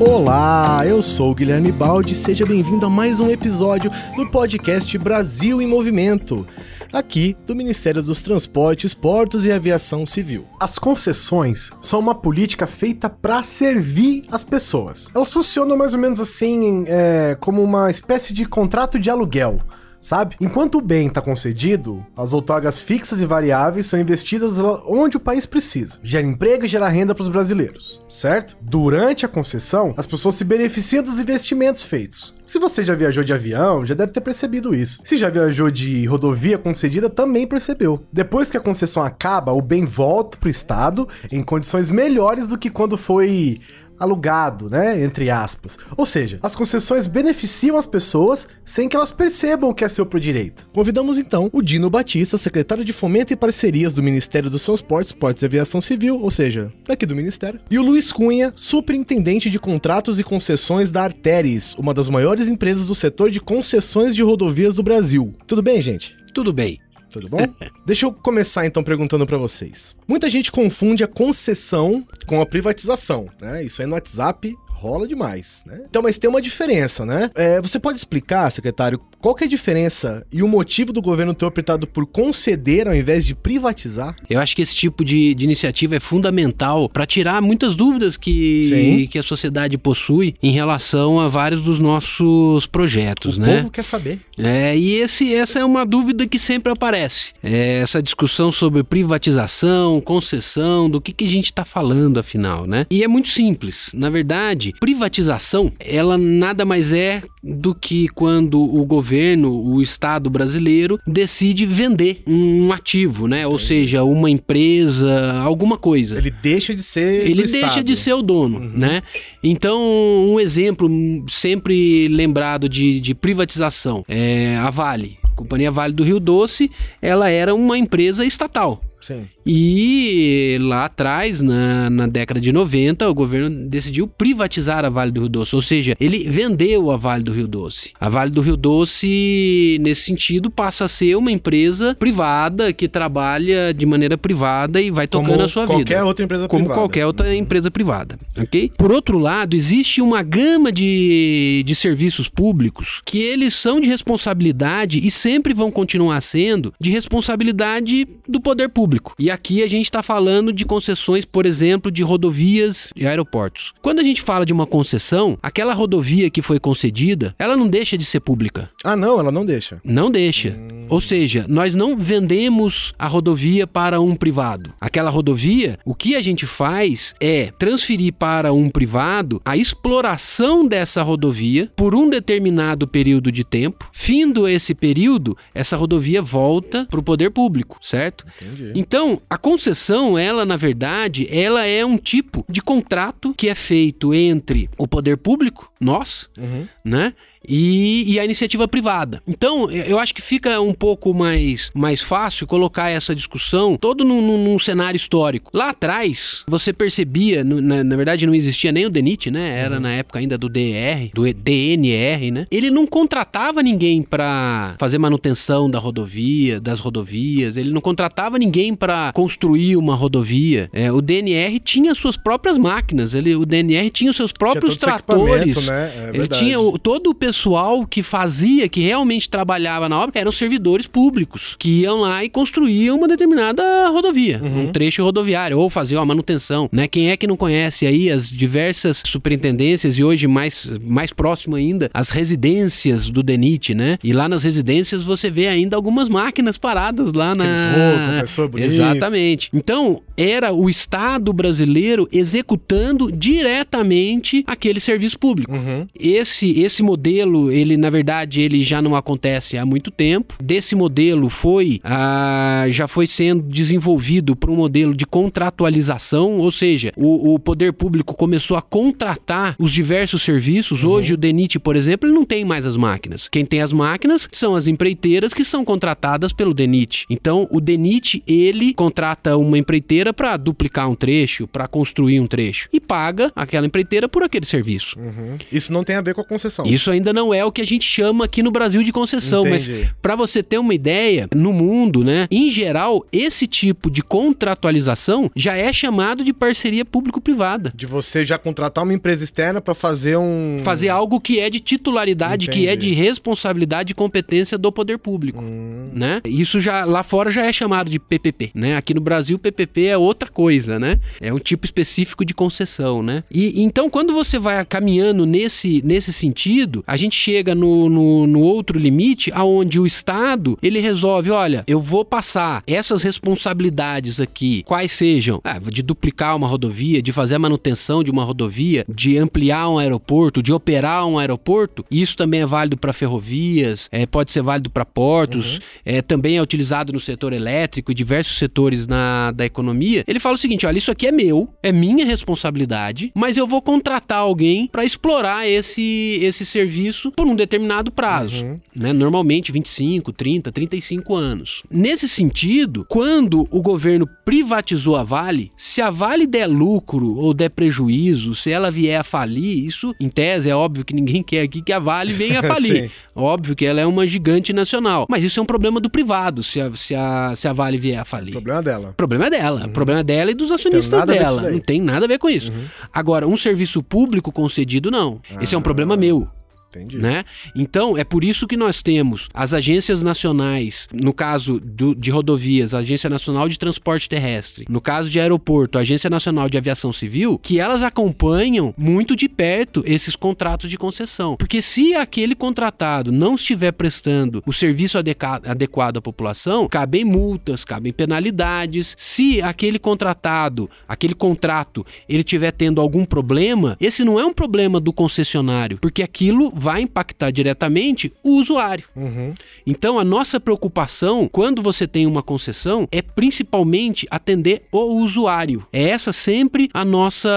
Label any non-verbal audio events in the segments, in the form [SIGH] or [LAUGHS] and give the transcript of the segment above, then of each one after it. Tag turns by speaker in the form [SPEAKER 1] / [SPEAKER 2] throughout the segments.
[SPEAKER 1] Olá, eu sou o Guilherme Baldi, seja bem-vindo a mais um episódio do podcast Brasil em Movimento, aqui do Ministério dos Transportes, Portos e Aviação Civil. As concessões são uma política feita para servir as pessoas. Elas funcionam mais ou menos assim, é, como uma espécie de contrato de aluguel sabe? Enquanto o bem está concedido, as outorgas fixas e variáveis são investidas onde o país precisa. Gera emprego e gera renda para os brasileiros, certo? Durante a concessão, as pessoas se beneficiam dos investimentos feitos. Se você já viajou de avião, já deve ter percebido isso. Se já viajou de rodovia concedida, também percebeu. Depois que a concessão acaba, o bem volta para o Estado em condições melhores do que quando foi alugado, né? Entre aspas. Ou seja, as concessões beneficiam as pessoas sem que elas percebam o que é seu por direito. Convidamos então o Dino Batista, secretário de Fomento e Parcerias do Ministério dos Transportes, Portos e Aviação Civil, ou seja, daqui do Ministério, e o Luiz Cunha, superintendente de contratos e concessões da Arteris, uma das maiores empresas do setor de concessões de rodovias do Brasil. Tudo bem, gente?
[SPEAKER 2] Tudo bem.
[SPEAKER 1] Tudo bom? [LAUGHS] Deixa eu começar então perguntando para vocês. Muita gente confunde a concessão com a privatização, né? Isso aí no WhatsApp rola demais, né? Então, mas tem uma diferença, né? É, você pode explicar, secretário, qual que é a diferença e o motivo do governo ter optado por conceder ao invés de privatizar?
[SPEAKER 2] Eu acho que esse tipo de, de iniciativa é fundamental para tirar muitas dúvidas que, que a sociedade possui em relação a vários dos nossos projetos,
[SPEAKER 1] o
[SPEAKER 2] né?
[SPEAKER 1] O povo quer saber.
[SPEAKER 2] É, e esse, essa é uma dúvida que sempre aparece. É essa discussão sobre privatização, concessão, do que, que a gente está falando afinal, né? E é muito simples. Na verdade, privatização, ela nada mais é do que quando o governo, o Estado brasileiro, decide vender um ativo, né? Ou seja, uma empresa, alguma coisa.
[SPEAKER 1] Ele deixa de ser.
[SPEAKER 2] Ele deixa
[SPEAKER 1] Estado.
[SPEAKER 2] de ser o dono, uhum. né? Então, um exemplo sempre lembrado de, de privatização é a Vale. A Companhia Vale do Rio Doce, ela era uma empresa estatal.
[SPEAKER 1] Sim.
[SPEAKER 2] E lá atrás, na, na década de 90, o governo decidiu privatizar a Vale do Rio Doce, ou seja, ele vendeu a Vale do Rio Doce. A Vale do Rio Doce, nesse sentido, passa a ser uma empresa privada que trabalha de maneira privada e vai tocando
[SPEAKER 1] Como
[SPEAKER 2] a sua vida.
[SPEAKER 1] Qualquer outra empresa
[SPEAKER 2] Como
[SPEAKER 1] privada.
[SPEAKER 2] qualquer outra empresa privada, ok? Por outro lado, existe uma gama de, de serviços públicos que eles são de responsabilidade e sempre vão continuar sendo de responsabilidade do poder público público. E aqui a gente está falando de concessões, por exemplo, de rodovias e aeroportos. Quando a gente fala de uma concessão, aquela rodovia que foi concedida, ela não deixa de ser pública.
[SPEAKER 1] Ah, não, ela não deixa.
[SPEAKER 2] Não deixa. Hum. Ou seja, nós não vendemos a rodovia para um privado. Aquela rodovia, o que a gente faz é transferir para um privado a exploração dessa rodovia por um determinado período de tempo. Findo esse período, essa rodovia volta para o poder público, certo?
[SPEAKER 1] Entendi.
[SPEAKER 2] Então, a concessão, ela na verdade, ela é um tipo de contrato que é feito entre o poder público, nós,
[SPEAKER 1] uhum.
[SPEAKER 2] né? E, e, a iniciativa privada. Então, eu acho que fica um pouco mais, mais fácil colocar essa discussão todo num, num, num cenário histórico. Lá atrás, você percebia, no, na, na, verdade não existia nem o DENIT, né? Era uhum. na época ainda do DR, do DNR, né? Ele não contratava ninguém para fazer manutenção da rodovia, das rodovias, ele não contratava ninguém para construir uma rodovia. É, o DNR tinha suas próprias máquinas, ele, o DNR tinha os seus próprios tratores.
[SPEAKER 1] Né? É
[SPEAKER 2] ele tinha o, todo o pessoal que fazia, que realmente trabalhava na obra, eram servidores públicos, que iam lá e construíam uma determinada rodovia,
[SPEAKER 1] Uhum.
[SPEAKER 2] um trecho rodoviário, ou faziam a manutenção, né? Quem é que não conhece aí as diversas superintendências e hoje mais, mais próximo ainda, as residências do DENIT, né? E lá nas residências você vê ainda algumas máquinas paradas lá na...
[SPEAKER 1] Aqueles rocos, pessoa bonita.
[SPEAKER 2] Exatamente. Então, era o Estado brasileiro executando diretamente aquele serviço público.
[SPEAKER 1] Uhum.
[SPEAKER 2] Esse, esse modelo, ele na verdade, ele já não acontece há muito tempo. Desse modelo foi, ah, já foi sendo desenvolvido para um modelo de contratualização, ou seja, o, o, poder público começou a contratar os diversos serviços.
[SPEAKER 1] Uhum.
[SPEAKER 2] Hoje o DENIT, por exemplo, ele não tem mais as máquinas. Quem tem as máquinas são as empreiteiras que são contratadas pelo DENIT. Então, o DENIT, ele contrata uma empreiteira para duplicar um trecho, para construir um trecho e paga aquela empreiteira por aquele serviço.
[SPEAKER 1] Uhum. Isso não tem a ver com a concessão.
[SPEAKER 2] Isso ainda não é o que a gente chama aqui no Brasil de concessão, Entendi. mas para você ter uma ideia, no mundo, né, em geral, esse tipo de contratualização já é chamado de parceria público-privada.
[SPEAKER 1] De você já contratar uma empresa externa para fazer um
[SPEAKER 2] fazer algo que é de titularidade, Entendi. que é de responsabilidade e competência do poder público, hum. né? Isso já lá fora já é chamado de PPP, né? Aqui no Brasil PPP é outra coisa, né? É um tipo específico de concessão, né? E então quando você vai caminhando nesse nesse sentido, a gente chega no, no, no outro limite aonde o Estado ele resolve, olha, eu vou passar essas responsabilidades aqui, quais sejam, ah, de duplicar uma rodovia, de fazer a manutenção de uma rodovia, de ampliar um aeroporto, de operar um aeroporto. Isso também é válido para ferrovias, é, pode ser válido para portos, uhum. é, também é utilizado no setor elétrico e diversos setores na, da economia. Ele fala o seguinte: olha, isso aqui é meu, é minha responsabilidade, mas eu vou contratar alguém para explorar esse, esse serviço por um determinado prazo, uhum. né? Normalmente 25, 30, 35 anos. Nesse sentido, quando o governo privatizou a Vale, se a Vale der lucro ou der prejuízo, se ela vier a falir, isso em tese é óbvio que ninguém quer aqui que a Vale venha a [LAUGHS] falir. óbvio que ela é uma gigante nacional, mas isso é um problema do privado se a, se a, se a Vale vier a falir. O
[SPEAKER 1] problema dela.
[SPEAKER 2] O problema é dela. Uhum. O problema é dela e dos acionistas dela. Não tem nada a ver com isso. Uhum. Agora, um serviço público concedido, não. Ah. Esse é um problema meu. Entendi. Né? Então, é por isso que nós temos as agências nacionais, no caso do, de rodovias, a Agência Nacional de Transporte Terrestre, no caso de aeroporto, a Agência Nacional de Aviação Civil, que elas acompanham muito de perto esses contratos de concessão. Porque se aquele contratado não estiver prestando o serviço adequado à população, cabem multas, cabem penalidades. Se aquele contratado, aquele contrato, ele estiver tendo algum problema, esse não é um problema do concessionário, porque aquilo vai impactar diretamente o usuário. Uhum. Então, a nossa preocupação quando você tem uma concessão é principalmente atender o usuário. É essa sempre a nossa,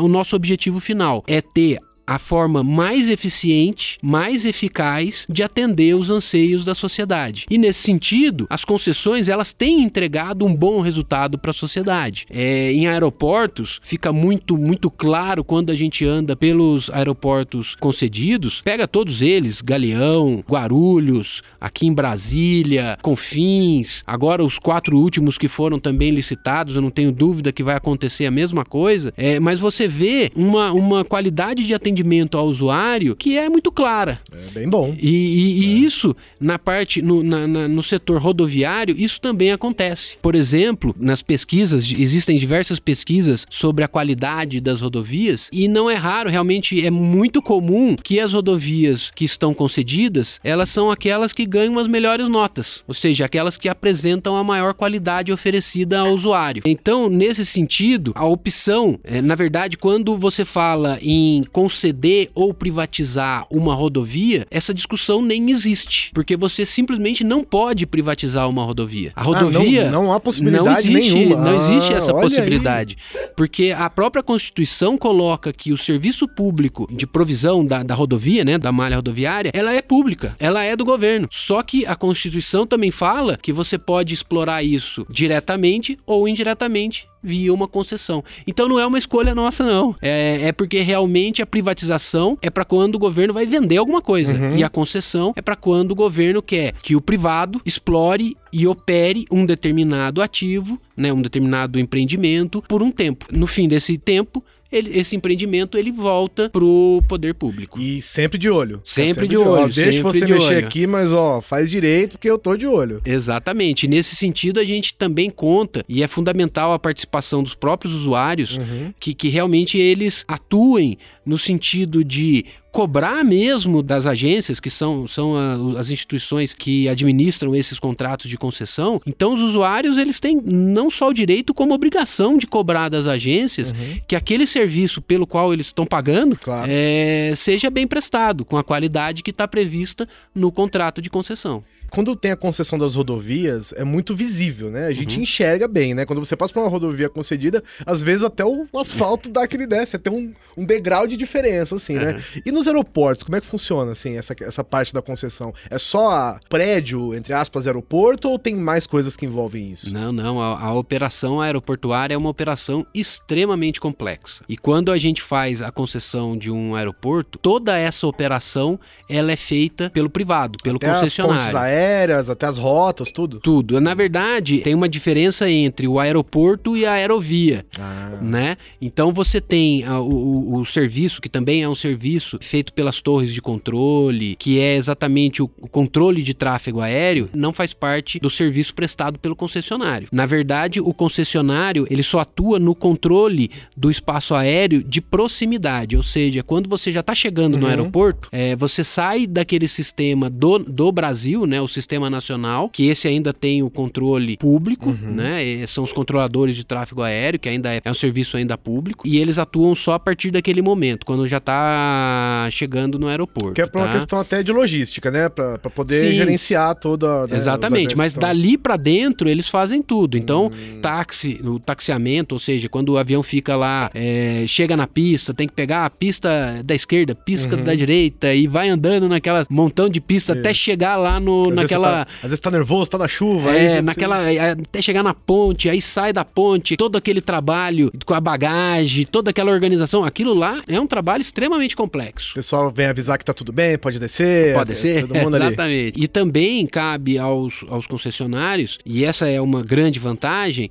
[SPEAKER 2] o nosso objetivo final. É ter a forma mais eficiente, mais eficaz de atender os anseios da sociedade. E nesse sentido, as concessões elas têm entregado um bom resultado para a sociedade. É, em aeroportos fica muito muito claro quando a gente anda pelos aeroportos concedidos, pega todos eles, Galeão, Guarulhos, aqui em Brasília, Confins, agora os quatro últimos que foram também licitados, eu não tenho dúvida que vai acontecer a mesma coisa. É, mas você vê uma, uma qualidade de atendimento atendimento ao usuário que é muito clara.
[SPEAKER 1] É bem bom.
[SPEAKER 2] E, e, é. e isso, na parte, no, na, na, no setor rodoviário, isso também acontece. Por exemplo, nas pesquisas, existem diversas pesquisas sobre a qualidade das rodovias e não é raro, realmente é muito comum que as rodovias que estão concedidas, elas são aquelas que ganham as melhores notas, ou seja, aquelas que apresentam a maior qualidade oferecida ao usuário. Então, nesse sentido, a opção, é, na verdade, quando você fala em conceder ou privatizar uma rodovia, essa discussão nem existe, porque você simplesmente não pode privatizar uma rodovia. A rodovia
[SPEAKER 1] ah, não, não há possibilidade
[SPEAKER 2] não existe,
[SPEAKER 1] nenhuma.
[SPEAKER 2] Não existe ah, essa possibilidade, aí. porque a própria Constituição coloca que o serviço público de provisão da, da rodovia, né, da malha rodoviária, ela é pública, ela é do governo. Só que a Constituição também fala que você pode explorar isso diretamente ou indiretamente via uma concessão. Então não é uma escolha nossa, não. É, é porque realmente a privatização é para quando o governo vai vender alguma coisa. Uhum. E a concessão é para quando o governo quer que o privado explore e opere um determinado ativo, né, um determinado empreendimento por um tempo. No fim desse tempo, ele, esse empreendimento ele volta pro poder público.
[SPEAKER 1] E sempre de olho.
[SPEAKER 2] Sempre, sempre de, olho. olho. Ó,
[SPEAKER 1] deixa você de mexer olho. aqui, mas ó, faz direito porque eu tô de olho.
[SPEAKER 2] Exatamente. Nesse sentido, a gente também conta, e é fundamental a participação dos próprios usuários, uhum. que, que realmente eles atuem no sentido de cobrar mesmo das agências, que são, são a, as instituições que administram esses contratos de concessão. Então, os usuários eles têm não só o direito, como a obrigação de cobrar das agências uhum. que aquele serviço pelo qual eles estão pagando claro. é, seja bem prestado, com a qualidade que está prevista no contrato de concessão.
[SPEAKER 1] Quando tem a concessão das rodovias, é muito visível, né? A gente uhum. enxerga bem, né? Quando você passa por uma rodovia concedida, às vezes até o asfalto dá aquele desce, até um, um degrau de diferença, assim, né? Uhum. E nos aeroportos, como é que funciona, assim, essa, essa parte da concessão? É só prédio, entre aspas, aeroporto, ou tem mais coisas que envolvem isso?
[SPEAKER 2] Não, não. A, a operação aeroportuária é uma operação extremamente complexa. E quando a gente faz a concessão de um aeroporto, toda essa operação ela é feita pelo privado, pelo
[SPEAKER 1] até
[SPEAKER 2] concessionário.
[SPEAKER 1] As pontes aéreas, até as rotas, tudo.
[SPEAKER 2] Tudo. Na verdade, tem uma diferença entre o aeroporto e a aerovia, ah. né? Então você tem a, o, o, serviço que também é um serviço feito pelas torres de controle, que é exatamente o, o controle de tráfego aéreo, não faz parte do serviço prestado pelo concessionário. Na verdade, o concessionário ele só atua no controle do espaço aéreo de proximidade, ou seja, quando você já está chegando uhum. no aeroporto, é, você sai daquele sistema do, do Brasil, né, o sistema nacional, que esse ainda tem o controle público, uhum. né, são os controladores de tráfego aéreo, que ainda é, é um serviço ainda público, e eles atuam só a partir daquele momento, quando já está chegando no aeroporto.
[SPEAKER 1] Que é
[SPEAKER 2] tá?
[SPEAKER 1] uma questão até de logística, né, para poder Sim. gerenciar toda.
[SPEAKER 2] Né, Exatamente, mas dali para dentro eles fazem tudo. Então, hum. táxi, o taxiamento, ou seja, quando o avião fica lá, é, chega na pista, tem que pegar a pista da esquerda, pista uhum. da direita e vai andando naquela montão de pista Isso. até chegar lá no, naquela.
[SPEAKER 1] Vezes tá, às vezes tá nervoso, tá na chuva.
[SPEAKER 2] É, naquela. Precisa... Até chegar na ponte, aí sai da ponte, todo aquele trabalho com a bagagem, toda aquela organização, aquilo lá é um trabalho extremamente complexo.
[SPEAKER 1] O pessoal vem avisar que tá tudo bem, pode descer.
[SPEAKER 2] Pode descer, [LAUGHS] exatamente. Ali. E também cabe aos, aos concessionários, e essa é uma grande vantagem,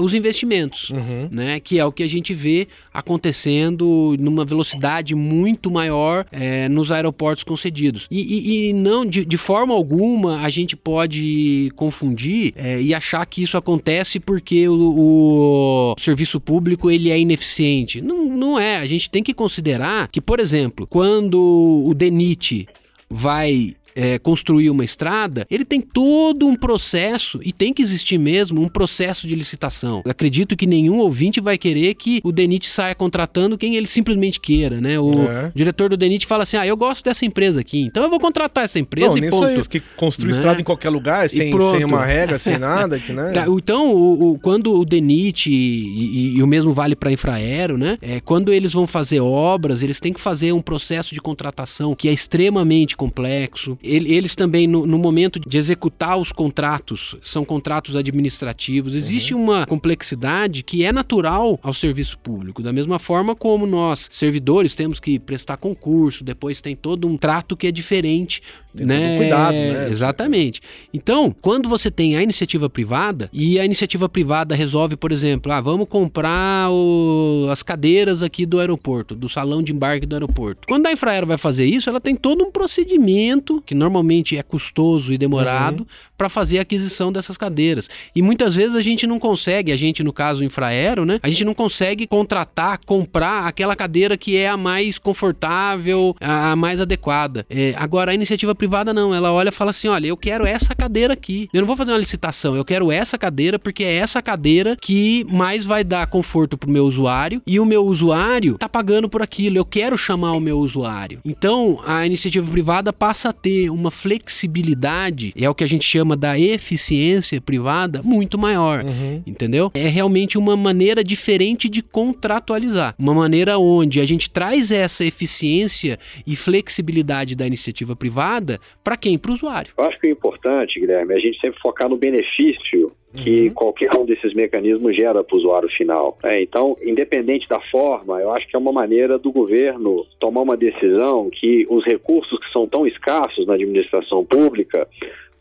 [SPEAKER 2] os investimentos, uhum. né? Que é o que a gente vê acontecendo numa velocidade muito maior é, nos aeroportos concedidos. E, e, e não, de, de, forma alguma, a gente pode confundir é, e achar que isso acontece porque o, o, serviço público ele é ineficiente. Não, não é. A gente tem que considerar que, por exemplo, quando o DENIT vai é, construir uma estrada, ele tem todo um processo, e tem que existir mesmo, um processo de licitação. Eu acredito que nenhum ouvinte vai querer que o DENIT saia contratando quem ele simplesmente queira, né? O é. diretor do DENIT fala assim, ah, eu gosto dessa empresa aqui, então eu vou contratar essa empresa Não, e nem ponto. Só isso,
[SPEAKER 1] que construir né? estrada em qualquer lugar, sem, sem uma regra, sem nada, que, né? [LAUGHS]
[SPEAKER 2] Tá, então, o, o, quando o DENIT e, e, e, o mesmo vale para Infraero, né? É, quando eles vão fazer obras, eles têm que fazer um processo de contratação que é extremamente complexo, eles também, no, no, momento de executar os contratos, são contratos administrativos, existe uhum. uma complexidade que é natural ao serviço público. Da mesma forma como nós, servidores, temos que prestar concurso, depois tem todo um trato que é diferente. Tem né?
[SPEAKER 1] cuidado, né?
[SPEAKER 2] Exatamente. Então, quando você tem a iniciativa privada e a iniciativa privada resolve, por exemplo, ah, vamos comprar o, as cadeiras aqui do aeroporto, do salão de embarque do aeroporto. Quando a Infraero vai fazer isso, ela tem todo um procedimento que normalmente é custoso e demorado uhum. para fazer a aquisição dessas cadeiras. E muitas vezes a gente não consegue, a gente no caso Infraero, né? A gente não consegue contratar, comprar aquela cadeira que é a mais confortável, a mais adequada. É, agora a iniciativa privada não, ela olha e fala assim, olha, eu quero essa cadeira aqui. Eu não vou fazer uma licitação, eu quero essa cadeira porque é essa cadeira que mais vai dar conforto pro meu usuário e o meu usuário tá pagando por aquilo. Eu quero chamar o meu usuário. Então, a iniciativa privada passa a ter uma flexibilidade, é o que a gente chama da eficiência privada, muito maior. Uhum. Entendeu? É realmente uma maneira diferente de contratualizar. Uma maneira onde a gente traz essa eficiência e flexibilidade da iniciativa privada para quem? Para o usuário.
[SPEAKER 3] Eu acho que é importante, Guilherme, a gente sempre focar no benefício que uhum. qualquer um desses mecanismos gera para o usuário final. É, então, independente da forma, eu acho que é uma maneira do governo tomar uma decisão que os recursos que são tão escassos na administração pública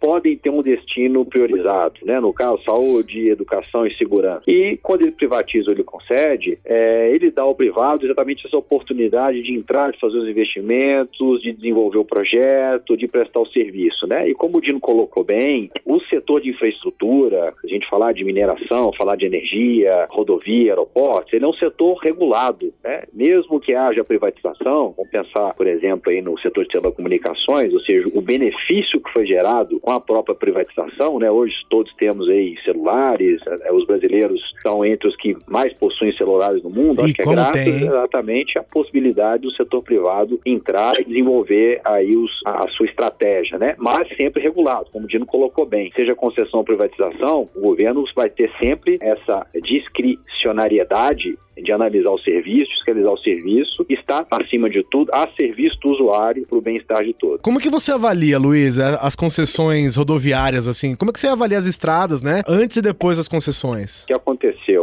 [SPEAKER 3] podem ter um destino priorizado, né? no caso, saúde, educação e segurança. E quando ele privatiza ou ele concede, é, ele dá ao privado exatamente essa oportunidade de entrar, de fazer os investimentos, de desenvolver o projeto, de prestar o serviço. Né? E como o Dino colocou bem, o setor de infraestrutura, a gente falar de mineração, falar de energia, rodovia, aeroportos, ele é um setor regulado. Né? Mesmo que haja privatização, vamos pensar, por exemplo, aí no setor de telecomunicações, ou seja, o benefício que foi gerado com com a própria privatização, né? Hoje todos temos aí celulares, é, os brasileiros são entre os que mais possuem celulares no mundo,
[SPEAKER 1] e
[SPEAKER 3] acho que é graças tem? exatamente à possibilidade do setor privado entrar e desenvolver aí os, a, a sua estratégia, né? Mas sempre regulado, como o Dino colocou bem, seja concessão ou privatização, o governo vai ter sempre essa discricionariedade de analisar o serviço, fiscalizar o serviço, está, acima de tudo, a serviço do usuário para o bem-estar de todos.
[SPEAKER 1] Como que você avalia, Luiz, as concessões rodoviárias, assim? Como é que você avalia as estradas, né? Antes e depois das concessões?
[SPEAKER 3] O que aconteceu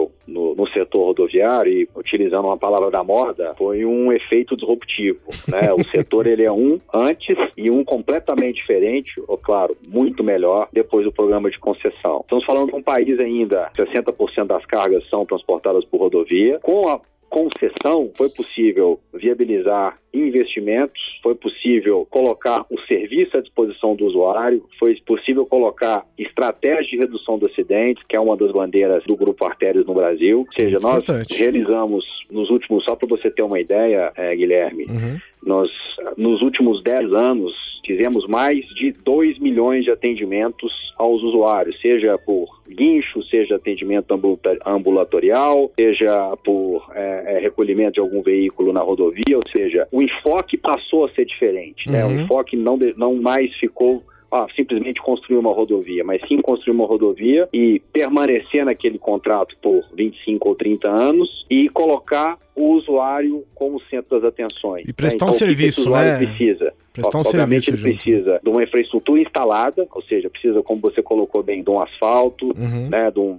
[SPEAKER 3] no, setor rodoviário, e utilizando uma palavra da moda, foi um efeito disruptivo, né? O setor, ele é um antes e um completamente diferente, ou claro, muito melhor, depois do programa de concessão. Estamos falando de um país ainda, 60% das cargas são transportadas por rodovia, com a concessão, foi possível viabilizar investimentos, foi possível colocar o serviço à disposição do usuário, foi possível colocar estratégia de redução dos acidentes, que é uma das bandeiras do Grupo Artérias no Brasil. Ou seja, nós realizamos nos últimos, só para você ter uma ideia, é, Guilherme, uhum. Nós nos últimos 10 anos fizemos mais de 2 milhões de atendimentos aos usuários, seja por guincho, seja atendimento ambulatorial, seja por é, é, recolhimento de algum veículo na rodovia, ou seja, o enfoque passou a ser diferente, uhum. né? O uhum. enfoque não, não mais ficou ah, simplesmente construir uma rodovia, mas sim construir uma rodovia e permanecer naquele contrato por 25 ou 30 anos e colocar o usuário como centro das atenções.
[SPEAKER 1] E prestar né? então, um serviço, né?
[SPEAKER 3] precisa.
[SPEAKER 1] Prestar um
[SPEAKER 3] Obviamente
[SPEAKER 1] serviço
[SPEAKER 3] ele precisa de uma infraestrutura instalada, ou seja, precisa, como você colocou bem, de um asfalto, uhum. né? De um,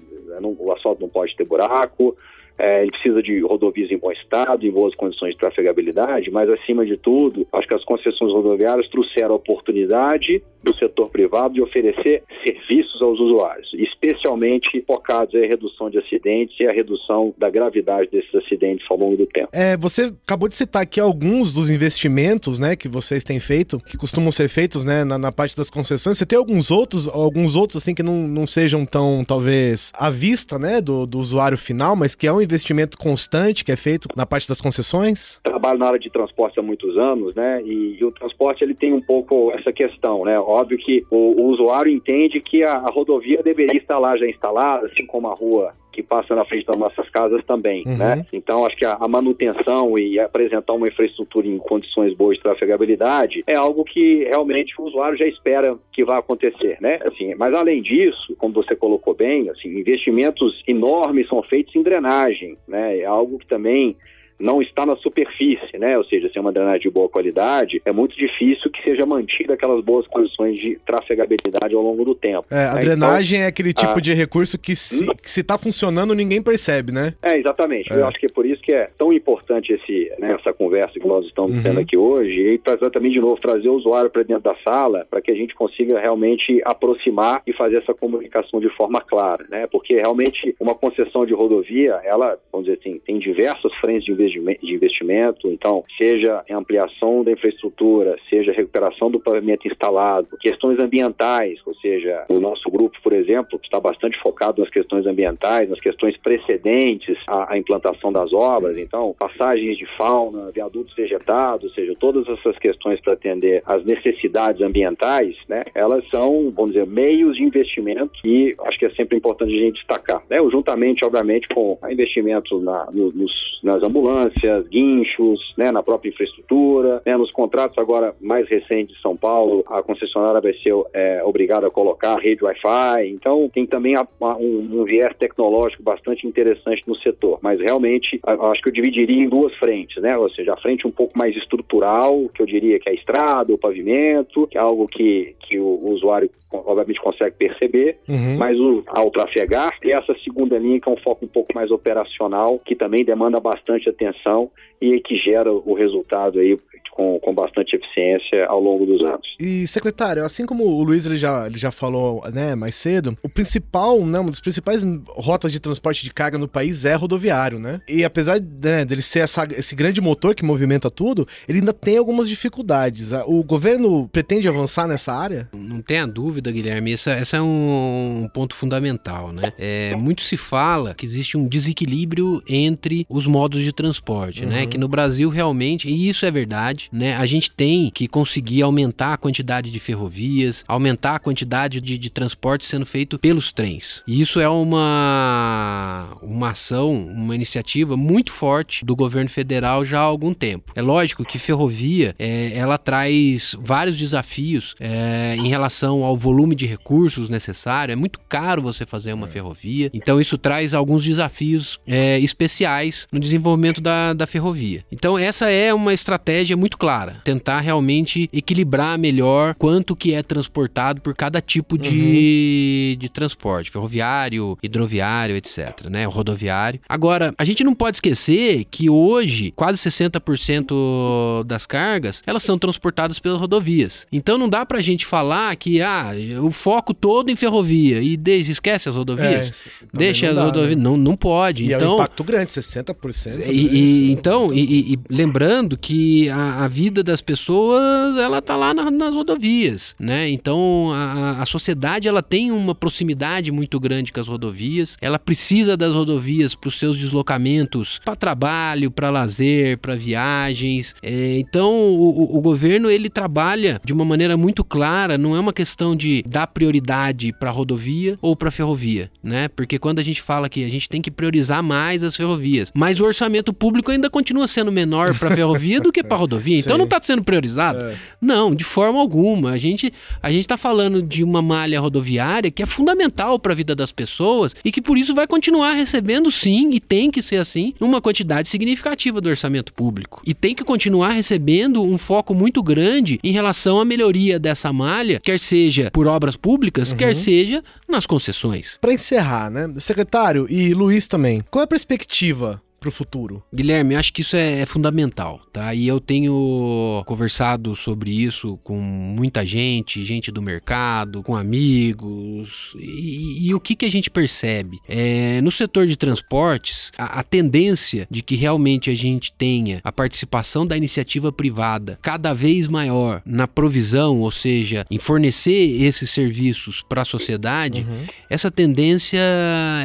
[SPEAKER 3] o asfalto não pode ter buraco, é, ele precisa de rodovias em bom estado, em boas condições de trafegabilidade, mas acima de tudo, acho que as concessões rodoviárias trouxeram a oportunidade do setor privado de oferecer serviços aos usuários, especialmente focados em redução de acidentes e a redução da gravidade desses acidentes ao longo do tempo.
[SPEAKER 1] É, você acabou de citar aqui alguns dos investimentos, né, que vocês têm feito, que costumam ser feitos, né, na, na parte das concessões. Você tem alguns outros, alguns outros assim que não, não sejam tão, talvez, à vista, né, do, do usuário final, mas que é um investimento constante que é feito na parte das concessões?
[SPEAKER 3] Trabalho na área de transporte há muitos anos, né? E, e o transporte ele tem um pouco essa questão, né? Óbvio que o, o usuário entende que a, a rodovia deveria estar lá já instalada, assim como a rua que passa na frente das nossas casas também, uhum. né? Então acho que a, a, manutenção e apresentar uma infraestrutura em condições boas de trafegabilidade é algo que realmente o usuário já espera que vai acontecer, né? Assim, mas além disso, como você colocou bem, assim, investimentos enormes são feitos em drenagem, né? É algo que também não está na superfície, né? Ou seja, se é uma drenagem de boa qualidade, é muito difícil que seja mantida aquelas boas condições de trafegabilidade ao longo do tempo.
[SPEAKER 1] É, a né? drenagem então, é aquele tipo a... de recurso que se, hum? que se tá funcionando ninguém percebe, né?
[SPEAKER 3] É, exatamente. É. Eu acho que é por isso que é tão importante esse, né, essa conversa que nós estamos uhum. tendo aqui hoje e para exatamente de novo trazer o usuário para dentro da sala para que a gente consiga realmente aproximar e fazer essa comunicação de forma clara, né? Porque realmente uma concessão de rodovia, ela, vamos dizer assim, tem diversas frentes de investimento de investimento, então, seja ampliação da infraestrutura, seja recuperação do pavimento instalado, questões ambientais, ou seja, o nosso grupo, por exemplo, está bastante focado nas questões ambientais, nas questões precedentes à, à implantação das obras, então, passagens de fauna, viadutos vegetados, ou seja, todas essas questões para atender às necessidades ambientais, né, elas são, vamos dizer, meios de investimento e acho que é sempre importante a gente destacar, né, juntamente, obviamente, com investimento na, nos, nas ambulâncias, ambulâncias, guinchos, né, na própria infraestrutura, né, nos contratos agora mais recentes de São Paulo, a concessionária vai ser é, obrigada a colocar rede Wi-Fi, então tem também a, a, um, um, viés tecnológico bastante interessante no setor, mas realmente a, acho que eu dividiria em duas frentes, né, ou seja, a frente um pouco mais estrutural, que eu diria que é a estrada, o pavimento, que é algo que, que o, o usuário obviamente consegue perceber, uhum. mas o, ao trafegar, e essa segunda linha que é um foco um pouco mais operacional, que também demanda bastante atenção e que gera o resultado aí com, com bastante eficiência ao longo dos anos.
[SPEAKER 1] E, secretário, assim como o Luiz ele já, ele já falou né, mais cedo, o principal, né, uma das principais rotas de transporte de carga no país é rodoviário, né? E apesar né, dele ser essa, esse grande motor que movimenta tudo, ele ainda tem algumas dificuldades. O governo pretende avançar nessa área?
[SPEAKER 2] Não tenha dúvida, Guilherme, esse, esse é um, um ponto fundamental, né? É, muito se fala que existe um desequilíbrio entre os modos de transporte, né? uhum. né? Que no Brasil realmente, e isso é verdade, né? A gente tem que conseguir aumentar a quantidade de ferrovias, aumentar a quantidade de, de transporte sendo feito pelos trens. E isso é uma, uma ação, uma iniciativa muito forte do governo federal já há algum tempo. É lógico que ferrovia é, ela traz vários desafios é, em relação ao volume de recursos necessário. É muito caro você fazer uma é. ferrovia, então isso traz alguns desafios é, especiais no desenvolvimento da, da ferrovia. Então essa é uma estratégia muito clara, tentar realmente equilibrar melhor quanto que é transportado por cada tipo de, uhum. de transporte, ferroviário, hidroviário, etc, né, rodoviário. Agora, a gente não pode esquecer que hoje quase 60% das cargas, elas são transportadas pelas rodovias. Então não dá pra gente falar que ah, o foco todo em ferrovia e deixa, esquece as rodovias. É, deixa as rodovias, né? não, não pode.
[SPEAKER 1] E
[SPEAKER 2] então, é
[SPEAKER 1] um impacto grande, 60%.
[SPEAKER 2] E, e, então, e, e, lembrando que a, a, vida das pessoas, ela tá lá na, nas rodovias, né? Então a, a sociedade, ela tem uma proximidade muito grande com as rodovias, ela precisa das rodovias para os seus deslocamentos, para trabalho, para lazer, para viagens. É, então o, o governo ele trabalha de uma maneira muito clara, não é uma questão de dar prioridade para rodovia ou para ferrovia, né? Porque quando a gente fala que a gente tem que priorizar mais as ferrovias, mas o orçamento público ainda continua sendo menor para [LAUGHS] ferrovia do que para rodovia, então não está sendo priorizado. É. Não, de forma alguma. A gente a gente está falando de uma malha rodoviária que é fundamental para a vida das pessoas e que por isso vai continuar recebendo sim e tem que ser assim uma quantidade significativa do orçamento público e tem que continuar recebendo um foco muito grande em relação à melhoria dessa malha, quer seja por obras públicas, uhum. quer seja nas concessões.
[SPEAKER 1] Para encerrar, né, secretário e Luiz também, qual é a perspectiva para o futuro?
[SPEAKER 2] Guilherme, acho que isso é, é, fundamental, tá? E eu tenho conversado sobre isso com muita gente, gente do mercado, com amigos. E, e o que, que a gente percebe? É, no setor de transportes, a, a tendência de que realmente a gente tenha a participação da iniciativa privada cada vez maior na provisão, ou seja, em fornecer esses serviços para a sociedade, uhum. essa tendência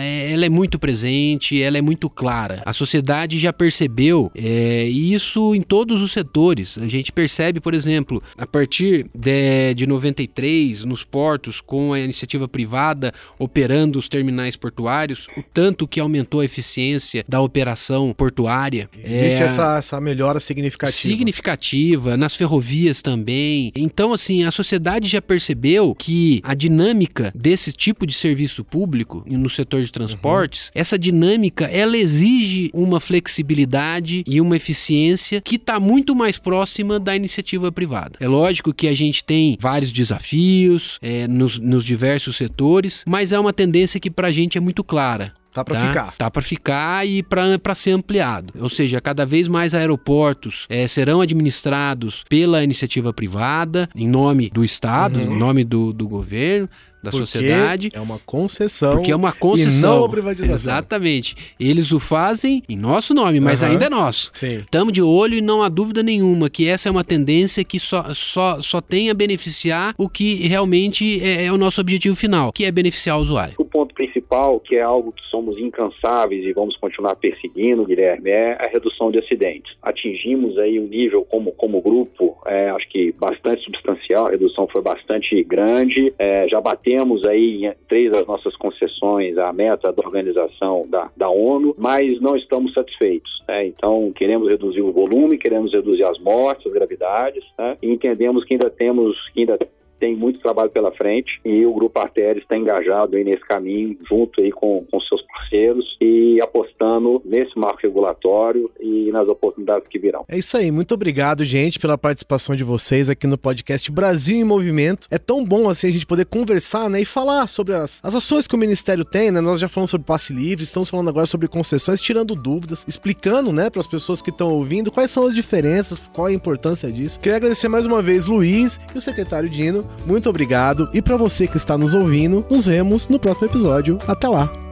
[SPEAKER 2] é, ela é muito presente, ela é muito clara. A sociedade já percebeu é, isso em todos os setores. A gente percebe, por exemplo, a partir de, de 93, nos portos, com a iniciativa privada operando os terminais portuários, o tanto que aumentou a eficiência da operação portuária.
[SPEAKER 1] Existe é, essa, essa melhora significativa.
[SPEAKER 2] Significativa, nas ferrovias também. Então, assim, a sociedade já percebeu que a dinâmica desse tipo de serviço público no setor de transportes, uhum. essa dinâmica, ela exige uma flexibilidade e uma eficiência que está muito mais próxima da iniciativa privada. É lógico que a gente tem vários desafios é, nos, nos diversos setores, mas é uma tendência que para a gente é muito clara.
[SPEAKER 1] Tá para tá? ficar.
[SPEAKER 2] Tá para ficar e para ser ampliado. Ou seja, cada vez mais aeroportos é, serão administrados pela iniciativa privada, em nome do Estado, uhum. em nome do, do governo da porque sociedade.
[SPEAKER 1] É uma concessão.
[SPEAKER 2] Porque é uma concessão.
[SPEAKER 1] E não a privatização.
[SPEAKER 2] Exatamente. Eles o fazem em nosso nome, mas uhum. ainda é nosso. Estamos de olho e não há dúvida nenhuma que essa é uma tendência que só, só, só tem a beneficiar o que realmente é, é o nosso objetivo final, que é beneficiar o usuário.
[SPEAKER 3] O ponto principal, que é algo que somos incansáveis e vamos continuar perseguindo, Guilherme, é a redução de acidentes. Atingimos aí um nível como, como grupo, é, acho que bastante substancial, a redução foi bastante grande, é, já batemos aí em três das nossas concessões a meta da organização da, da ONU, mas não estamos satisfeitos. Né? Então, queremos reduzir o volume, queremos reduzir as mortes, as gravidades, né? e entendemos que ainda temos, que ainda tem muito trabalho pela frente e o Grupo Artéria está engajado aí nesse caminho, junto aí com, com seus parceiros e apostando nesse marco regulatório e nas oportunidades que virão.
[SPEAKER 1] É isso aí, muito obrigado, gente, pela participação de vocês aqui no podcast Brasil em Movimento. É tão bom assim a gente poder conversar, né, e falar sobre as, as ações que o Ministério tem, né? Nós já falamos sobre passe livre, estamos falando agora sobre concessões, tirando dúvidas, explicando, né, para as pessoas que estão ouvindo quais são as diferenças, qual a importância disso. Queria agradecer mais uma vez Luiz e o secretário Dino muito obrigado. E para você que está nos ouvindo, nos vemos no próximo episódio. Até lá!